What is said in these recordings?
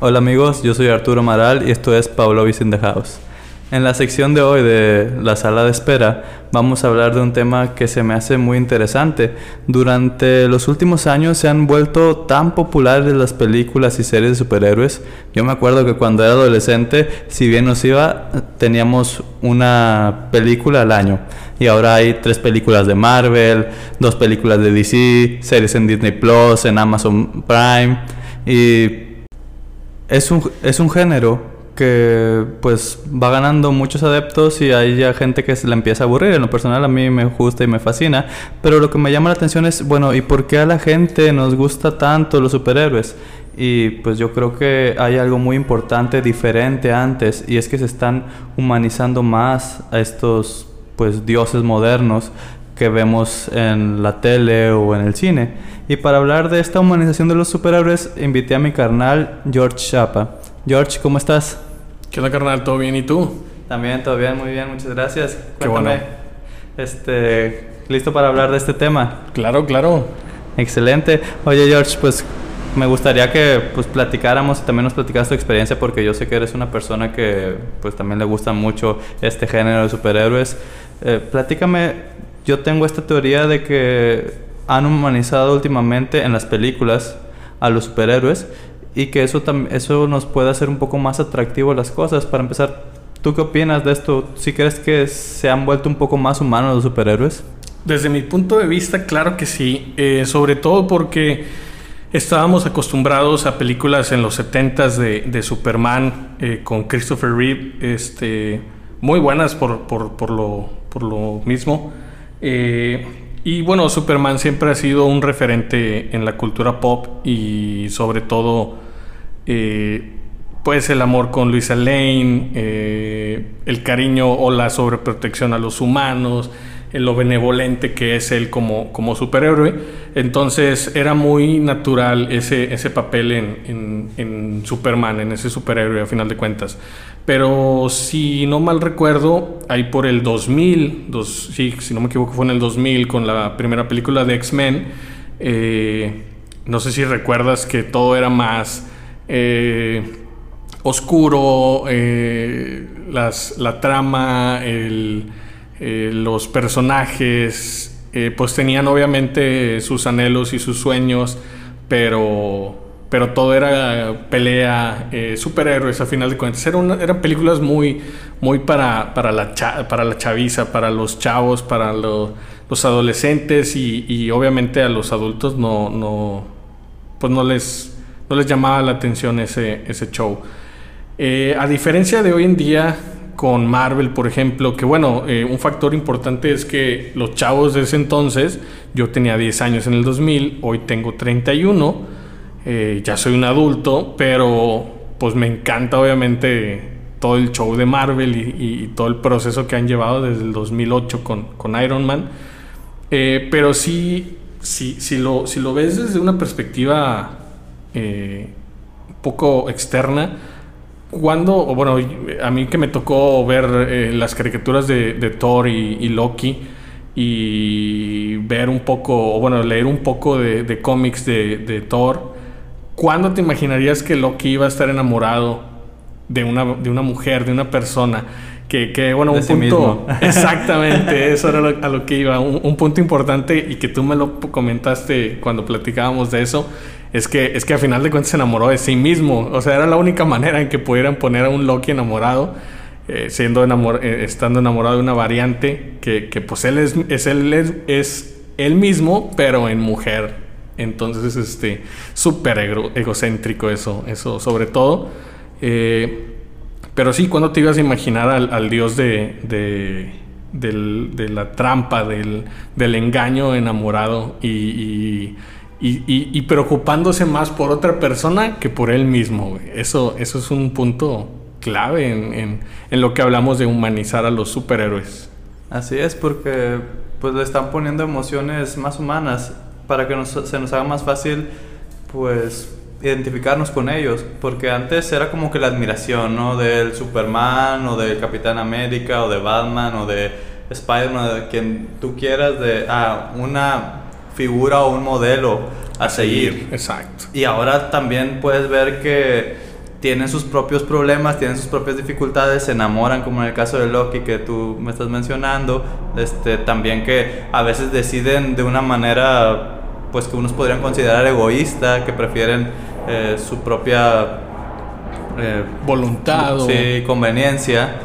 Hola amigos, yo soy Arturo Maral y esto es Pablo in the House. En la sección de hoy de la sala de espera vamos a hablar de un tema que se me hace muy interesante. Durante los últimos años se han vuelto tan populares las películas y series de superhéroes. Yo me acuerdo que cuando era adolescente, si bien nos iba, teníamos una película al año. Y ahora hay tres películas de Marvel, dos películas de DC, series en Disney Plus, en Amazon Prime. Y es un, es un género que pues va ganando muchos adeptos y hay ya gente que se la empieza a aburrir. En lo personal a mí me gusta y me fascina, pero lo que me llama la atención es, bueno, ¿y por qué a la gente nos gusta tanto los superhéroes? Y pues yo creo que hay algo muy importante, diferente antes, y es que se están humanizando más a estos pues dioses modernos que vemos en la tele o en el cine. Y para hablar de esta humanización de los superhéroes, invité a mi carnal George Chapa. George, ¿cómo estás? ¿Qué onda, carnal? ¿Todo bien? ¿Y tú? También, todo bien, muy bien, muchas gracias. Qué bueno. Este, ¿listo para hablar de este tema? Claro, claro. Excelente. Oye, George, pues me gustaría que pues platicáramos y también nos platicaras tu experiencia porque yo sé que eres una persona que pues también le gusta mucho este género de superhéroes. Eh, platícame, yo tengo esta teoría de que han humanizado últimamente en las películas a los superhéroes y que eso, eso nos puede hacer un poco más atractivo las cosas. Para empezar, ¿tú qué opinas de esto? ¿Si crees que se han vuelto un poco más humanos los superhéroes? Desde mi punto de vista, claro que sí. Eh, sobre todo porque estábamos acostumbrados a películas en los 70s de, de Superman eh, con Christopher Reeve, este, muy buenas por, por, por, lo, por lo mismo. Eh, y bueno, Superman siempre ha sido un referente en la cultura pop y sobre todo eh, pues el amor con Luisa Lane, eh, el cariño o la sobreprotección a los humanos, lo benevolente que es él como, como superhéroe. Entonces era muy natural ese, ese papel en, en, Superman, en ese superhéroe a final de cuentas. Pero si no mal recuerdo, ahí por el 2000, dos, sí, si no me equivoco fue en el 2000 con la primera película de X-Men, eh, no sé si recuerdas que todo era más eh, oscuro, eh, la trama, eh, los personajes, pues tenían obviamente sus anhelos y sus sueños, pero pero todo era pelea, superhéroes a final de cuentas. eran películas muy, muy para, para, la, para la chaviza, para los chavos, para los adolescentes y, y, obviamente a los adultos no, no, pues no les, no les llamaba la atención ese, ese show. Eh, a diferencia de hoy en día con Marvel, por ejemplo, que bueno, eh, un factor importante es que los chavos de ese entonces, yo tenía 10 años en el 2000, hoy tengo 31, eh, ya soy un adulto, pero pues me encanta obviamente todo el show de Marvel y, todo el proceso que han llevado desde el 2008 con, con Iron Man. pero sí, sí, si, lo, si lo ves desde una perspectiva eh, poco externa. Cuando, bueno, a mí que me tocó ver eh, las caricaturas de, Thor y, Loki y ver un poco, o bueno, leer un poco de, cómics de, Thor, ¿cuándo te imaginarías que Loki iba a estar enamorado de una, de una mujer, de una persona? Que, que bueno, un punto. Exactamente, eso era a lo que iba. Un, un, punto importante y que tú me lo comentaste cuando platicábamos de eso es que, es que a final de cuentas se enamoró de sí mismo. O sea, era la única manera en que pudieran poner a un Loki enamorado, eh, siendo enamor eh, estando enamorado de una variante, que, que pues él es, es, él, es, él mismo, pero en mujer. Entonces, este, súper egocéntrico eso, eso sobre todo. Eh, pero sí, cuando te ibas a imaginar al, dios de, de, de, la trampa, del, del engaño enamorado y y, preocupándose más por otra persona que por él mismo. Eso, eso es un punto clave en, lo que hablamos de humanizar a los superhéroes. Así es, porque pues le están poniendo emociones más humanas para que se nos haga más fácil pues identificarnos con ellos, porque antes era como que la admiración, ¿no? Del Superman o del Capitán América o de Batman o de Spider-Man, de quien tú quieras, de ah, una figura o un modelo a seguir. Exacto. Y ahora también puedes ver que tienen sus propios problemas, tienen sus propias dificultades, se enamoran, como en el caso de Loki que tú me estás mencionando, este, también que a veces deciden de una manera pues que unos podrían considerar egoísta, que prefieren eh, su propia eh, voluntad o sí, conveniencia,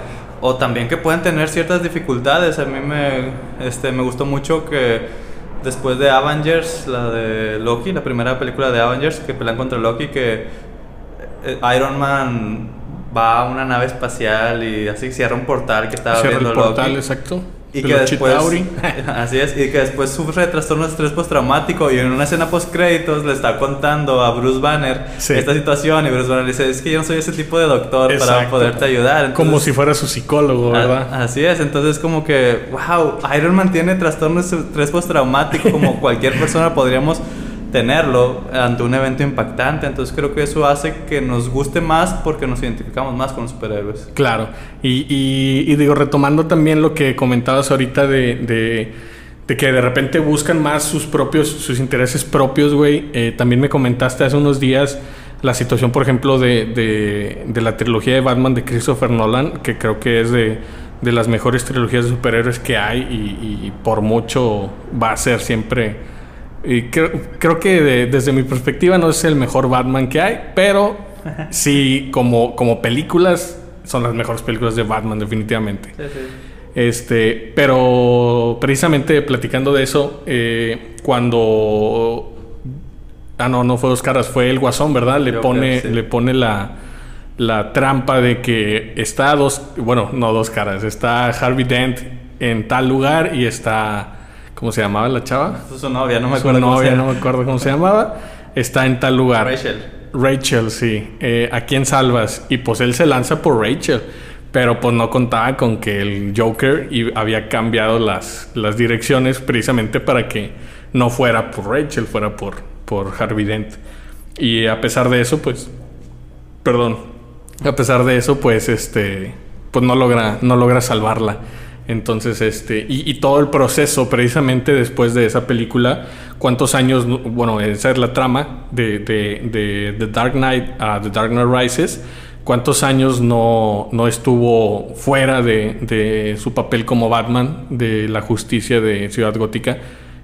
o también que pueden tener ciertas dificultades. A mí me, este, me gustó mucho que después de Avengers, la de Loki, la primera película de Avengers que pelean contra Loki, que eh, Iron Man va a una nave espacial y así cierra un portal que estaba cierra el portal, exacto. Y que después, así es, y que después sufre de trastorno de estrés postraumático y en una escena post créditos le está contando a Bruce Banner esta situación y Bruce Banner dice, es que yo no soy ese tipo de doctor para poderte ayudar. como si fuera su psicólogo, ¿verdad? así es, entonces como que, wow, Iron Man tiene trastorno de estrés postraumático como cualquier persona podríamos tenerlo ante un evento impactante. Entonces creo que eso hace que nos guste más porque nos identificamos más con los superhéroes. Claro. Y, digo, retomando también lo que comentabas ahorita de, de, que de repente buscan más sus propios, sus intereses propios, güey. Eh, también me comentaste hace unos días la situación, por ejemplo, de, de, la trilogía de Batman de Christopher Nolan, que creo que es de, de las mejores trilogías de superhéroes que hay y por mucho va a ser siempre y creo, creo que desde mi perspectiva no es el mejor Batman que hay, pero sí, como, como películas, son las mejores películas de Batman, definitivamente. Este, pero precisamente platicando de eso, eh, cuando. Ah, no, no fue dos caras, fue el Guasón, ¿verdad? Le pone, le pone la, la trampa de que está dos. Bueno, no dos caras, está Harvey Dent en tal lugar y está ¿Cómo se llamaba la chava? Su novia, no me acuerdo. Su novia, no me acuerdo cómo se llamaba. Está en tal lugar. Rachel. Rachel, sí. Eh, ¿A quién salvas? Y pues él se lanza por Rachel. Pero pues no contaba con que el Joker había cambiado las, las direcciones precisamente para que no fuera por Rachel, fuera por, por Harvey Dent. Y a pesar de eso, pues. Perdón. A pesar de eso, pues este. Pues no logra, no logra salvarla. Entonces, este, y, todo el proceso precisamente después de esa película, cuántos años, bueno, esa es la trama de, de, The Dark Knight a The Dark Knight Rises, cuántos años no, no estuvo fuera de, su papel como Batman de la justicia de Ciudad Gótica,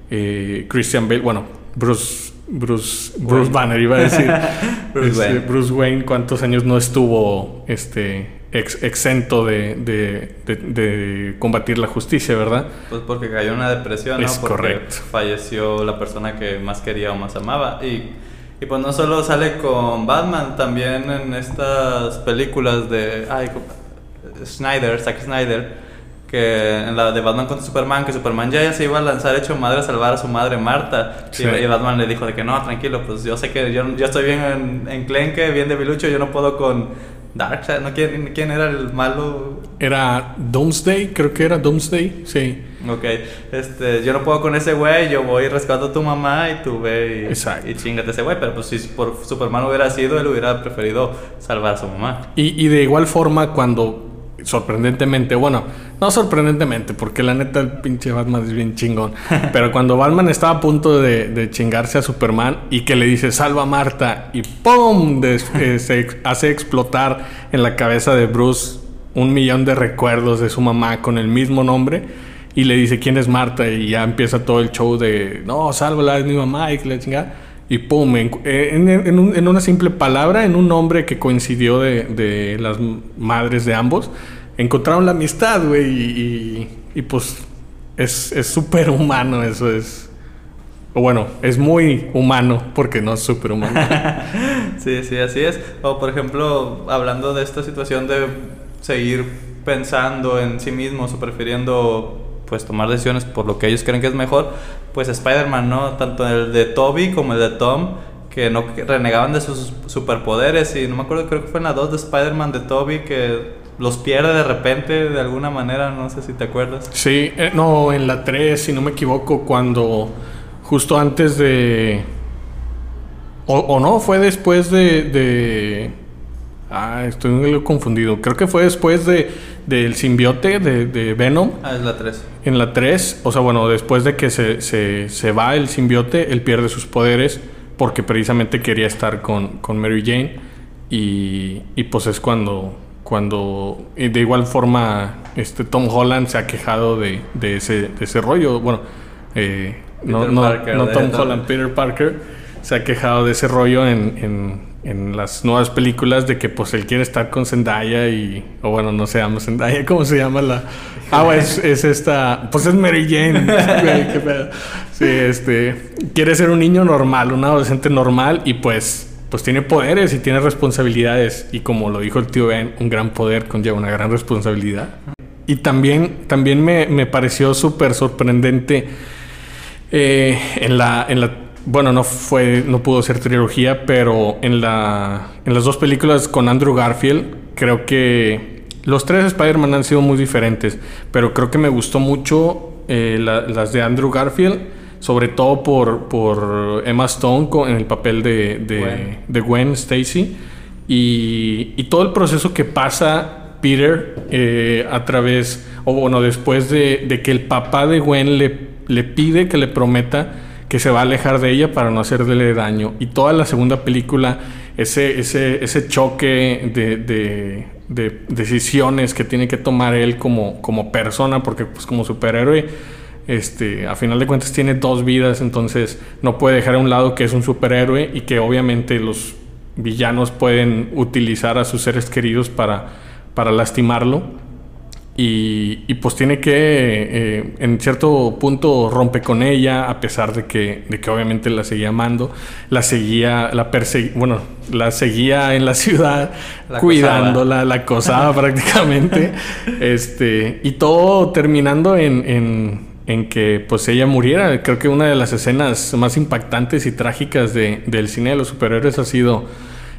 eh, Christian Bale, bueno, Bruce, Bruce, Bruce Banner iba a decir, Bruce, este, Wayne. Bruce Wayne, cuántos años no estuvo, este, exento de, de, combatir la justicia, ¿verdad? Pues porque cayó en una depresión, ¿no? Es porque correcto. Falleció la persona que más quería o más amaba. Y, y pues no solo sale con Batman, también en estas películas de ay, Snyder, Zack Snyder, que en la de Batman contra Superman, que Superman ya, se iba a lanzar hecho madre a salvar a su madre Marta. Y, Batman le dijo de que no, tranquilo, pues yo sé que yo, yo estoy bien en, en Clenque, bien debilucho, yo no puedo con Darkseid, ¿no? ¿Quién, ¿Quién, era el malo? Era Doomsday, creo que era Doomsday, sí. Ok, este, yo no puedo con ese güey, yo voy rescato a tu mamá y tú ve y, Exacto. y chingate ese güey, pero pues si por Superman hubiera sido, él hubiera preferido salvar a su mamá. Y, y de igual forma, cuando sorprendentemente, bueno, no sorprendentemente, porque la neta el pinche Batman es bien chingón. Pero cuando Batman estaba a punto de, chingarse a Superman y que le dice salva a Marta y ¡pum! Eh, se hace explotar en la cabeza de Bruce un millón de recuerdos de su mamá con el mismo nombre y le dice quién es Marta y ya empieza todo el show de no, sálvala, es mi mamá y que le chinga. Y pum, en, una simple palabra, en un nombre que coincidió de, de las madres de ambos, encontraron la amistad, güey, y, pues es súper humano, eso es. O bueno, es muy humano porque no es súper humano. sí, sí, así es. O por ejemplo, hablando de esta situación de seguir pensando en sí mismos o prefiriendo pues tomar decisiones por lo que ellos creen que es mejor, pues Spider-Man, ¿no? Tanto el de Toby como el de Tom, que no renegaban de sus superpoderes y no me acuerdo, creo que fue en la 2 de Spider-Man de Toby que los pierde de repente de alguna manera, no sé si te acuerdas. Sí, eh, no, en la 3, si no me equivoco, cuando justo antes de... O, no, fue después de, de... Ah, estoy confundido. Creo que fue después de del simbiote de, de Venom. Ah, es la 3. En la 3, o sea, bueno, después de que se, se, se, va el simbiote, él pierde sus poderes porque precisamente quería estar con, con Mary Jane. Y, y, pues es cuando, cuando de igual forma este Tom Holland se ha quejado de, de, ese, de ese rollo. Bueno, eh, no, no, Parker, no Tom Holland, Peter Parker se ha quejado de ese rollo en, en, en, las nuevas películas de que pues él quiere estar con Zendaya y o bueno no se llama Zendaya cómo se llama la ah es, es esta pues es Mary Jane qué pedo. Sí este quiere ser un niño normal un adolescente normal y pues pues tiene poderes y tiene responsabilidades. Y como lo dijo el tío Ben un gran poder conlleva una gran responsabilidad. Y también también me, me pareció súper sorprendente eh, en la en la bueno, no fue, no pudo ser trilogía, pero en, la, en las dos películas con Andrew Garfield, creo que los tres Spider-Man han sido muy diferentes, pero creo que me gustó mucho eh, la, las de Andrew Garfield, sobre todo por, por Emma Stone en el papel de, de Gwen, de Gwen Stacy, y, y, todo el proceso que pasa Peter eh, a través, o bueno, después de, de, que el papá de Gwen le, le pide que le prometa que se va a alejar de ella para no hacerle daño. Y toda la segunda película, ese, ese, ese choque de, de, de, decisiones que tiene que tomar él como, como persona, porque pues como superhéroe, este, a final de cuentas tiene dos vidas, entonces no puede dejar a un lado que es un superhéroe y que obviamente los villanos pueden utilizar a sus seres queridos para, para lastimarlo. Y, y, pues tiene que, eh, en cierto punto, rompe con ella, a pesar de que, de que obviamente la seguía amando, la seguía, la perseguía, bueno, la seguía en la ciudad, la cuidándola, la acosaba prácticamente, este, y todo terminando en, en, en, que pues ella muriera. Creo que una de las escenas más impactantes y trágicas de, del cine de los superhéroes ha sido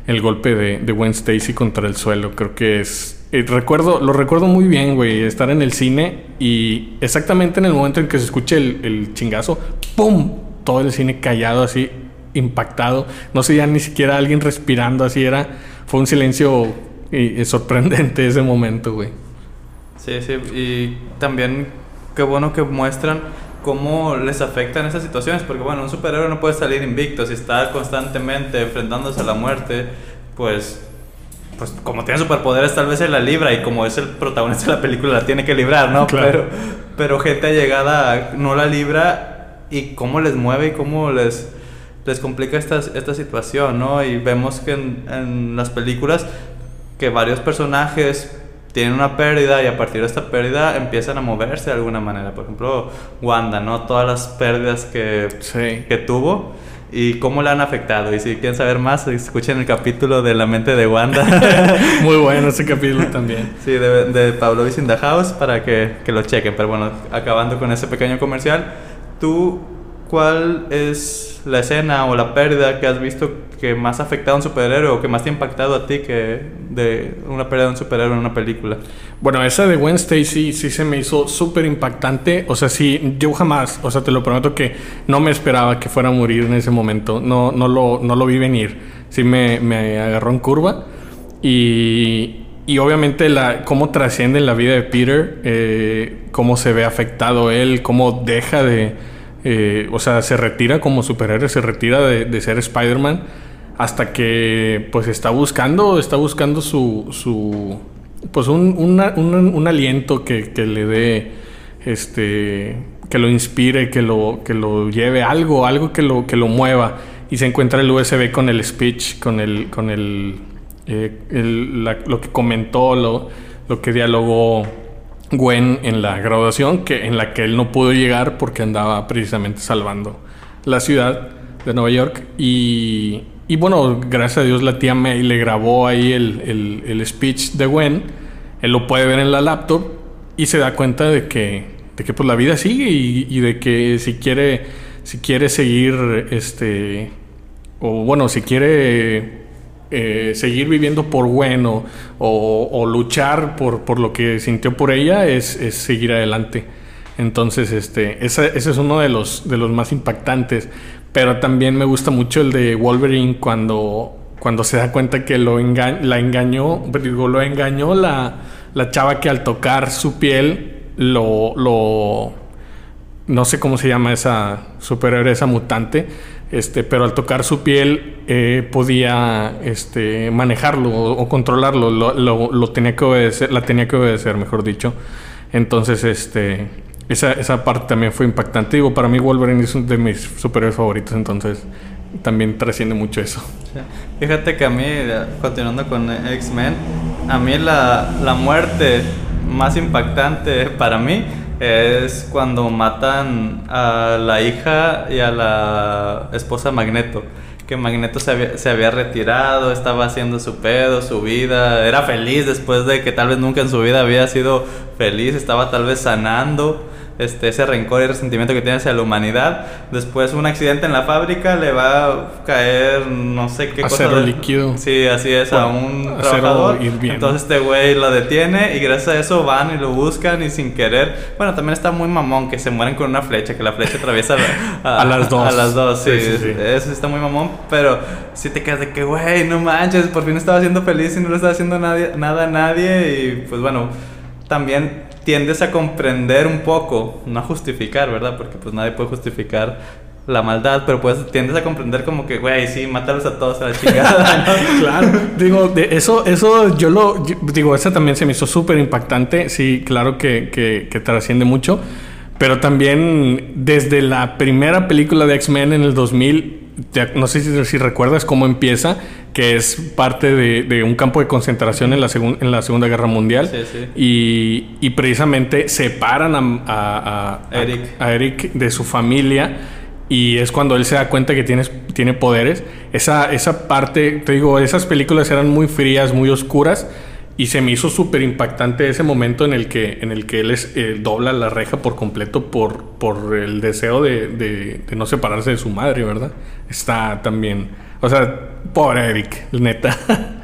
el golpe de, de Gwen Stacy contra el suelo. Creo que es eh, recuerdo, lo recuerdo muy bien, güey, estar en el cine y exactamente en el momento en que se escuche el, chingazo, ¡pum! Todo el cine callado así, impactado. No se ya ni siquiera alguien respirando, así era. Fue un silencio y sorprendente ese momento, güey. Sí, sí, y también qué bueno que muestran cómo les afectan esas situaciones, porque bueno, un superhéroe no puede salir invicto, si está constantemente enfrentándose a la muerte, pues pues como tiene superpoderes tal vez se la libra y como es el protagonista de la película la tiene que librar, ¿no? Claro. Pero, pero gente allegada no la libra y cómo les mueve y cómo les, les complica esta, esta situación, ¿no? Y vemos que en, en las películas que varios personajes tienen una pérdida y a partir de esta pérdida empiezan a moverse de alguna manera. Por ejemplo, Wanda, ¿no? Todas las pérdidas que, sí. que tuvo y cómo le han afectado. Y si quieren saber más, escuchen el capítulo de La mente de Wanda. Muy bueno ese capítulo también. Sí, de, de Pablo in the House para que, que, lo chequen. Pero bueno, acabando con ese pequeño comercial, ¿tú cuál es la escena o la pérdida que has visto que más ha afectado a un superhéroe o que más te ha impactado a ti que de una pérdida de un superhéroe en una película? Bueno, esa de Gwen Stacy sí se me hizo súper impactante. O sea, sí, yo jamás, o sea, te lo prometo que no me esperaba que fuera a morir en ese momento. No, no, lo, no lo vi venir. Sí me, me agarró en curva. Y, y obviamente la, cómo trasciende en la vida de Peter, eh, cómo se ve afectado él, cómo deja de... Eh, o sea, se retira como superhéroe, se retira de, ser Spider-Man hasta que pues está buscando, está buscando su, su pues un, un, aliento que, que, le dé, este, que lo inspire, que lo, que lo lleve algo, algo que lo, que lo mueva. Y se encuentra el USB con el speech, con el, con el, eh, lo que comentó, lo, lo que dialogó Gwen en la graduación, que, en la que él no pudo llegar porque andaba precisamente salvando la ciudad de Nueva York. Y, y bueno, gracias a Dios la tía May le grabó ahí el, el, el, speech de Gwen. Él lo puede ver en la laptop y se da cuenta de que, de que pues la vida sigue y, y de que si quiere, si quiere seguir, este, o bueno, si quiere eh, seguir viviendo por Gwen o, luchar por, por, lo que sintió por ella, es, es seguir adelante. Entonces, este, ese, ese, es uno de los, de los más impactantes. Pero también me gusta mucho el de Wolverine cuando cuando se da cuenta que lo la engañó, digo, lo engañó la, la chava que al tocar su piel lo, lo no sé cómo se llama esa superhéroe, esa mutante, este, pero al tocar su piel eh, podía este, manejarlo o, controlarlo, lo, lo, tenía que obedecer, la tenía que obedecer, mejor dicho. Entonces, este, esa, esa parte también fue impactante. Digo, para mí Wolverine es uno de mis superhéroes favoritos, entonces también trasciende mucho eso. Fíjate que a mí, continuando con X-Men, a mí la, la muerte más impactante para mí es cuando matan a la hija y a la esposa Magneto. Que Magneto se había, se había, retirado, estaba haciendo su pedo, su vida, era feliz después de que tal vez nunca en su vida había sido feliz, estaba tal vez sanando este, ese rencor y resentimiento que tiene hacia la humanidad. Después un accidente en la fábrica le va a caer no sé qué acero cosa. líquido. Sí, así es, a un trabajador. Entonces este güey lo detiene y gracias a eso van y lo buscan y sin querer. Bueno, también está muy mamón que se mueren con una flecha, que la flecha atraviesa a, las dos. A las dos, sí, Eso está muy mamón, pero si te quedas de que, güey, no manches, por fin estaba siendo feliz y no lo estaba haciendo nadie, nada a nadie y pues bueno, también tiendes a comprender un poco, no a justificar, ¿verdad? Porque pues nadie puede justificar la maldad, pero pues tiendes a comprender como que, güey, sí, mátalos a todos a la chingada. claro, digo, eso, eso yo lo, digo, esa también se me hizo súper impactante, sí, claro que, que, que trasciende mucho, pero también desde la primera película de X-Men en el 2000, no sé si, si, recuerdas cómo empieza, que es parte de, un campo de concentración en la, en la Segunda Guerra Mundial. Y, precisamente separan a, Eric. a, Eric. de su familia. Y es cuando él se da cuenta que tiene, tiene poderes. Esa, esa parte, te digo, esas películas eran muy frías, muy oscuras. Y se me hizo súper impactante ese momento en el que, en el que él es, eh, dobla la reja por completo por, por el deseo de, de, no separarse de su madre, ¿verdad? Está también... O sea, pobre Eric, neta.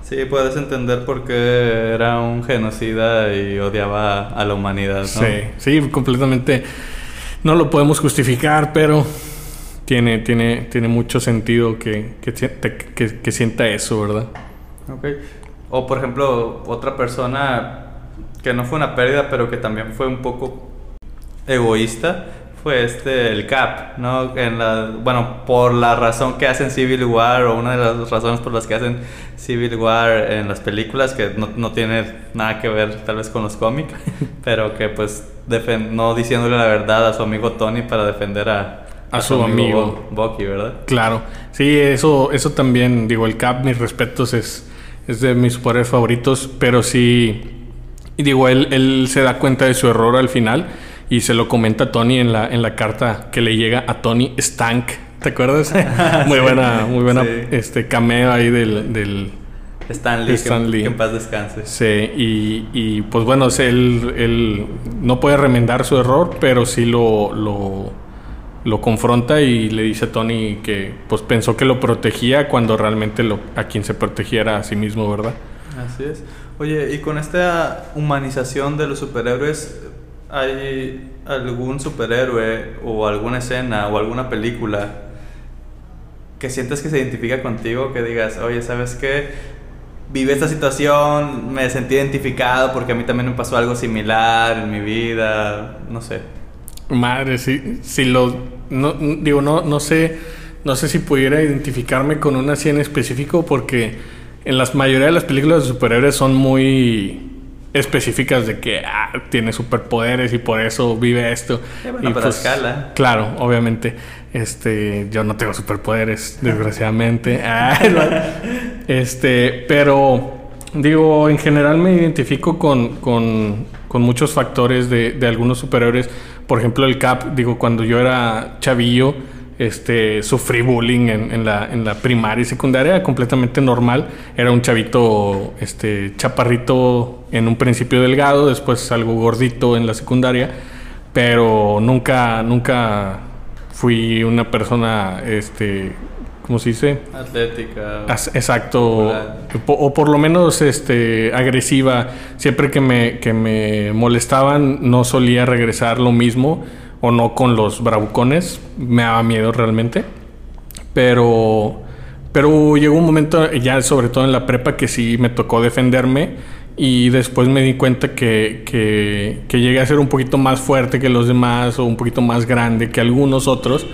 Sí, puedes entender por qué era un genocida y odiaba a la humanidad, ¿no? Sí, sí, completamente. No lo podemos justificar, pero tiene, tiene, tiene mucho sentido que, que, que, que sienta eso, ¿verdad? Ok. O por ejemplo, otra persona que no fue una pérdida, pero que también fue un poco egoísta, fue este, el Cap, ¿no? En la, bueno, por la razón que hacen Civil War, o una de las razones por las que hacen Civil War en las películas, que no, no tiene nada que ver tal vez con los cómics, pero que pues no diciéndole la verdad a su amigo Tony para defender a, a, su, amigo, Bucky, ¿verdad? Claro, sí, eso, eso también, digo, el Cap, mis respetos, es es de mis superhéroes favoritos, pero sí, digo, él, él se da cuenta de su error al final y se lo comenta a Tony en la, en la carta que le llega a Tony Stank. ¿Te acuerdas? muy buena, muy buena este cameo ahí del, del Stanley, Que, en paz descanse. Sí, y, y pues bueno, él, él, no puede remendar su error, pero sí lo, lo lo confronta y le dice a Tony que pues pensó que lo protegía cuando realmente lo, a quien se protegía era a sí mismo, ¿verdad? Así es. Oye, y con esta humanización de los superhéroes, ¿hay algún superhéroe o alguna escena o alguna película que sientes que se identifica contigo, que digas, oye, ¿sabes qué? Viví esta situación, me sentí identificado porque a mí también me pasó algo similar en mi vida, no sé. Madre, si, si lo... No, digo, no, no sé... No sé si pudiera identificarme con una así en específico porque en la mayoría de las películas de superhéroes son muy específicas de que ah, tiene superpoderes y por eso vive esto. y pues, escala. Claro, obviamente. Este, yo no tengo superpoderes, desgraciadamente. Ah, este, pero digo, en general me identifico con, con, con muchos factores de, de algunos superhéroes por ejemplo, el CAP, digo, cuando yo era chavillo, este, sufrí bullying en, la, en la primaria y secundaria, completamente normal. Era un chavito, este, chaparrito en un principio delgado, después algo gordito en la secundaria, pero nunca, nunca fui una persona, este, ¿cómo se dice? Atlética. exacto. O, por lo menos este, agresiva. Siempre que me, que me molestaban no solía regresar lo mismo o no con los bravucones. Me daba miedo realmente. Pero, pero llegó un momento, ya sobre todo en la prepa, que sí me tocó defenderme y después me di cuenta que, que, que, llegué a ser un poquito más fuerte que los demás o un poquito más grande que algunos otros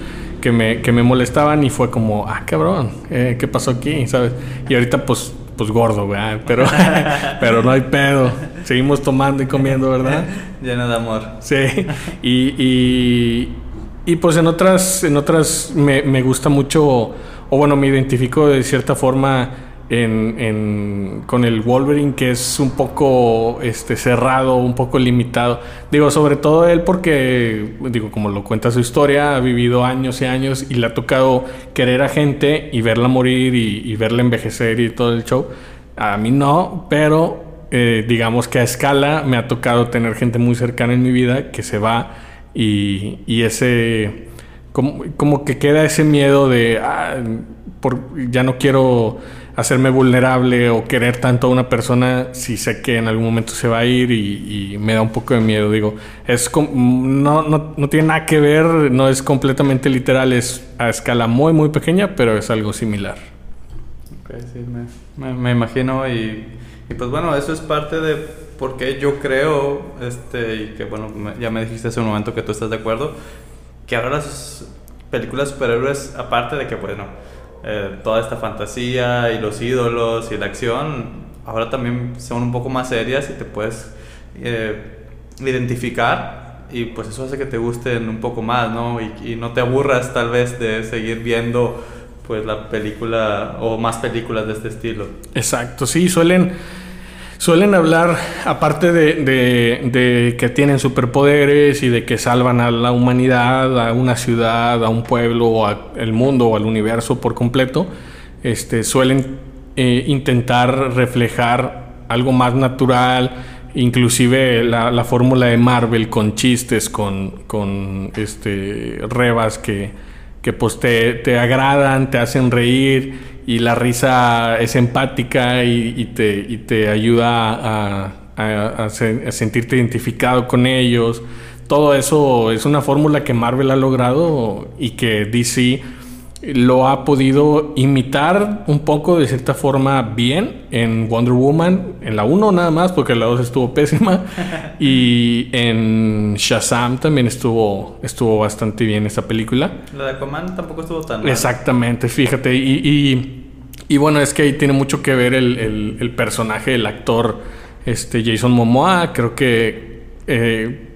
que me, que me molestaban y fue como, ah, cabrón, eh, ¿qué pasó aquí? ¿Sabes? Y ahorita pues, pues gordo, ¿verdad? Pero, pero no hay pedo. Seguimos tomando y comiendo, ¿verdad? Lleno de amor. Sí. Y, y, y pues en otras, en otras me, me gusta mucho, o bueno, me identifico de cierta forma en, con el Wolverine que es un poco este, cerrado, un poco limitado. Digo, sobre todo él porque, digo, como lo cuenta su historia, ha vivido años y años y le ha tocado querer a gente y verla morir y, verla envejecer y todo el show. A mí no, pero eh, digamos que a escala me ha tocado tener gente muy cercana en mi vida que se va y, y ese... Como, como, que queda ese miedo de, ah, por, ya no quiero hacerme vulnerable o querer tanto a una persona si sé que en algún momento se va a ir y, me da un poco de miedo. Digo, es no, no, no, tiene nada que ver, no es completamente literal, es a escala muy, muy pequeña, pero es algo similar. Ok, sí, me, me, imagino y, y, pues bueno, eso es parte de por qué yo creo, este, y que bueno, ya me dijiste hace un momento que tú estás de acuerdo, que ahora las películas superhéroes, aparte de que, bueno, eh, toda esta fantasía y los ídolos y la acción, ahora también son un poco más serias y te puedes eh, identificar y pues eso hace que te gusten un poco más, ¿no? Y, y, no te aburras tal vez de seguir viendo pues la película o más películas de este estilo. Exacto, sí, suelen Suelen hablar, aparte de, que tienen superpoderes y de que salvan a la humanidad, a una ciudad, a un pueblo, o al mundo o al universo por completo, este, suelen eh, intentar reflejar algo más natural, inclusive la, fórmula de Marvel con chistes, con, con este, rebas que, que pues te, te agradan, te hacen reír y la risa es empática y, te, te, ayuda a, sentirte identificado con ellos. Todo eso es una fórmula que Marvel ha logrado y que DC lo ha podido imitar un poco de cierta forma bien en Wonder Woman, en la 1 nada más, porque la 2 estuvo pésima, y en Shazam también estuvo, estuvo bastante bien esa película. La de Aquaman tampoco estuvo tan mal. Exactamente, fíjate, y, y, bueno, es que ahí tiene mucho que ver el, el, personaje, el actor este, Jason Momoa, creo que eh,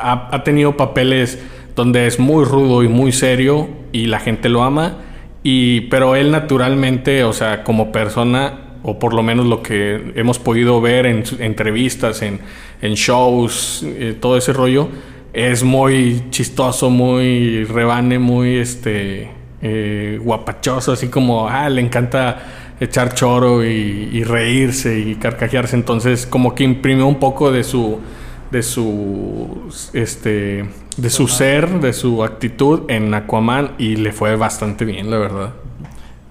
ha, ha tenido papeles donde es muy rudo y muy serio y la gente lo ama. Y, pero él naturalmente, o sea, como persona, o por lo menos lo que hemos podido ver en entrevistas, en, en shows, eh, todo ese rollo, es muy chistoso, muy rebane, muy este eh, guapachoso, así como, ah, le encanta echar choro y, reírse y carcajearse. Entonces, como que imprime un poco de su de su este de su ser, de su actitud en Aquaman y le fue bastante bien, la verdad.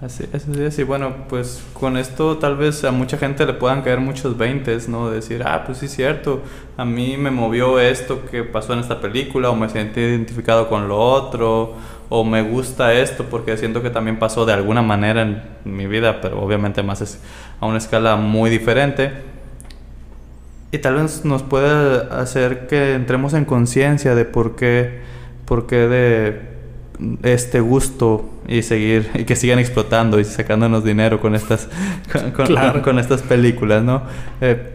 Así, así, así. Bueno, pues con esto tal vez a mucha gente le puedan caer muchos veintes, ¿no? Decir, ah, pues sí es cierto, a mí me movió esto que pasó en esta película, o me sentí identificado con lo otro, o me gusta esto porque siento que también pasó de alguna manera en mi vida, pero obviamente más es a una escala muy diferente y tal vez nos puede hacer que entremos en conciencia de por qué, por qué de este gusto y seguir y que sigan explotando y sacándonos dinero con estas con, estas películas, ¿no? Eh,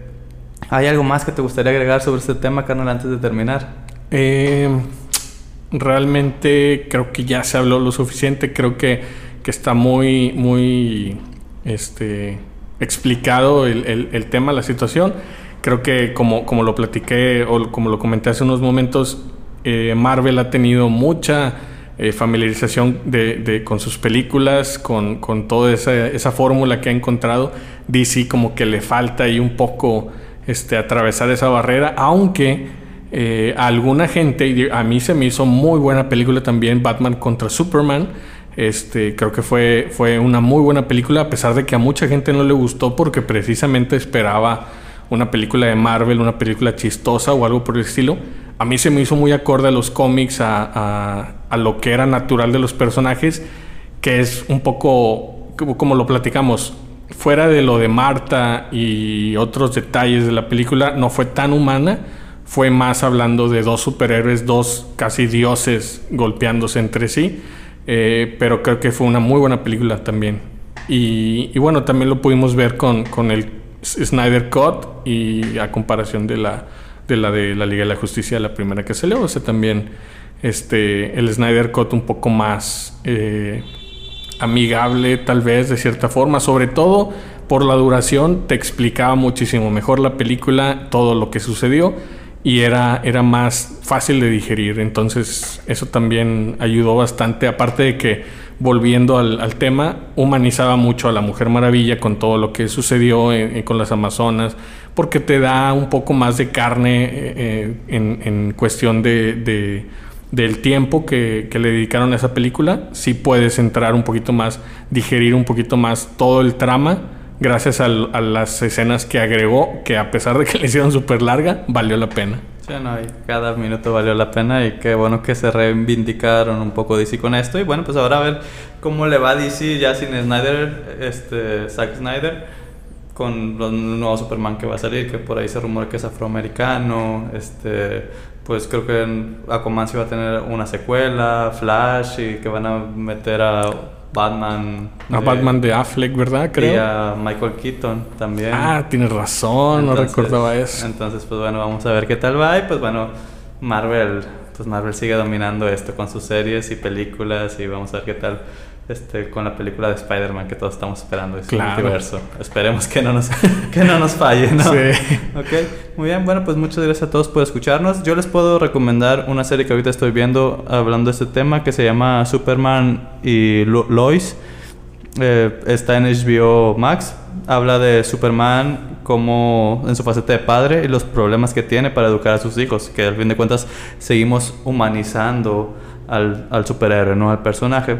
¿Hay algo más que te gustaría agregar sobre este tema, Carnal, antes de terminar? Eh, realmente creo que ya se habló lo suficiente. Creo que, que está muy, muy este, explicado el, el, el tema, la situación. Creo que como, como lo platiqué o como lo comenté hace unos momentos, eh, Marvel ha tenido mucha eh, familiarización de, con sus películas, con, con toda esa, esa fórmula que ha encontrado. DC como que le falta ahí un poco este, atravesar esa barrera, aunque eh, a alguna gente, a mí se me hizo muy buena película también, Batman contra Superman. Este, creo que fue, fue una muy buena película, a pesar de que a mucha gente no le gustó porque precisamente esperaba una película de Marvel, una película chistosa o algo por el estilo. A mí se me hizo muy acorde a los cómics, a, a, lo que era natural de los personajes, que es un poco como lo platicamos, fuera de lo de Marta y otros detalles de la película, no fue tan humana. Fue más hablando de dos superhéroes, dos casi dioses golpeándose entre sí. Eh, pero creo que fue una muy buena película también. Y, bueno, también lo pudimos ver con, con, el Snyder Cut y a comparación de la, de la de la Liga de la Justicia, la primera que le O sea, también este, el Snyder Cut un poco más eh, amigable, tal vez, de cierta forma. Sobre todo por la duración, te explicaba muchísimo mejor la película, todo lo que sucedió y era, era más fácil de digerir. Entonces eso también ayudó bastante, aparte de que volviendo al, tema, humanizaba mucho a la Mujer Maravilla con todo lo que sucedió con las Amazonas, porque te da un poco más de carne eh, eh, en, cuestión de, del tiempo que, le dedicaron a esa película. Sí puedes entrar un poquito más, digerir un poquito más todo el trama gracias a las escenas que agregó, que a pesar de que le hicieron súper larga, valió la pena. Sí, no, y cada minuto valió la pena y qué bueno que se reivindicaron un poco DC con esto. Y bueno, pues ahora a ver cómo le va DC ya sin Snyder, este, Zack Snyder, con los nuevo Superman que va a salir, que por ahí se rumora que es afroamericano, este, pues creo que Aquaman sí va a tener una secuela, Flash, y que van a meter a Batman. A Batman de Affleck, ¿verdad? Creo. Y a Michael Keaton también. Ah, tienes razón, no recordaba eso. Entonces, pues bueno, vamos a ver qué tal va. Y pues bueno, Marvel, pues Marvel sigue dominando esto con sus series y películas. Y vamos a ver qué tal este, con la película de Spider-Man que todos estamos esperando, es claro. multiverso. Esperemos que no nos, que no nos falle, ¿no? Sí. Ok, muy bien. Bueno, pues muchas gracias a todos por escucharnos. Yo les puedo recomendar una serie que ahorita estoy viendo hablando de este tema que se llama Superman y Lois. Eh, está en HBO Max. Habla de Superman como en su faceta de padre y los problemas que tiene para educar a sus hijos. Que al fin de cuentas seguimos humanizando al, al superhéroe, ¿no? Al personaje.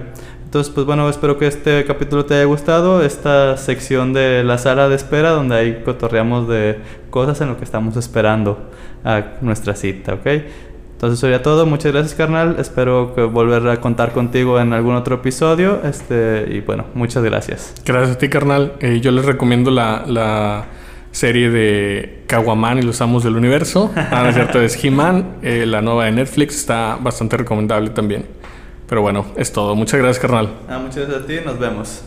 Entonces, pues bueno, espero que este capítulo te haya gustado. Esta sección de la sala de espera, donde ahí cotorreamos de cosas en lo que estamos esperando a nuestra cita, ¿ok? Entonces, eso sería todo. Muchas gracias, carnal. Espero que volver a contar contigo en algún otro episodio. Este, y bueno, muchas gracias. Gracias a ti, carnal. Eh, yo les recomiendo la, la serie de Kawaman y los Amos del Universo. Ah, es cierto, es He-Man. Eh, la nueva de Netflix está bastante recomendable también. Pero bueno, es todo. Muchas gracias, carnal. Ah, muchas gracias a ti. Nos vemos.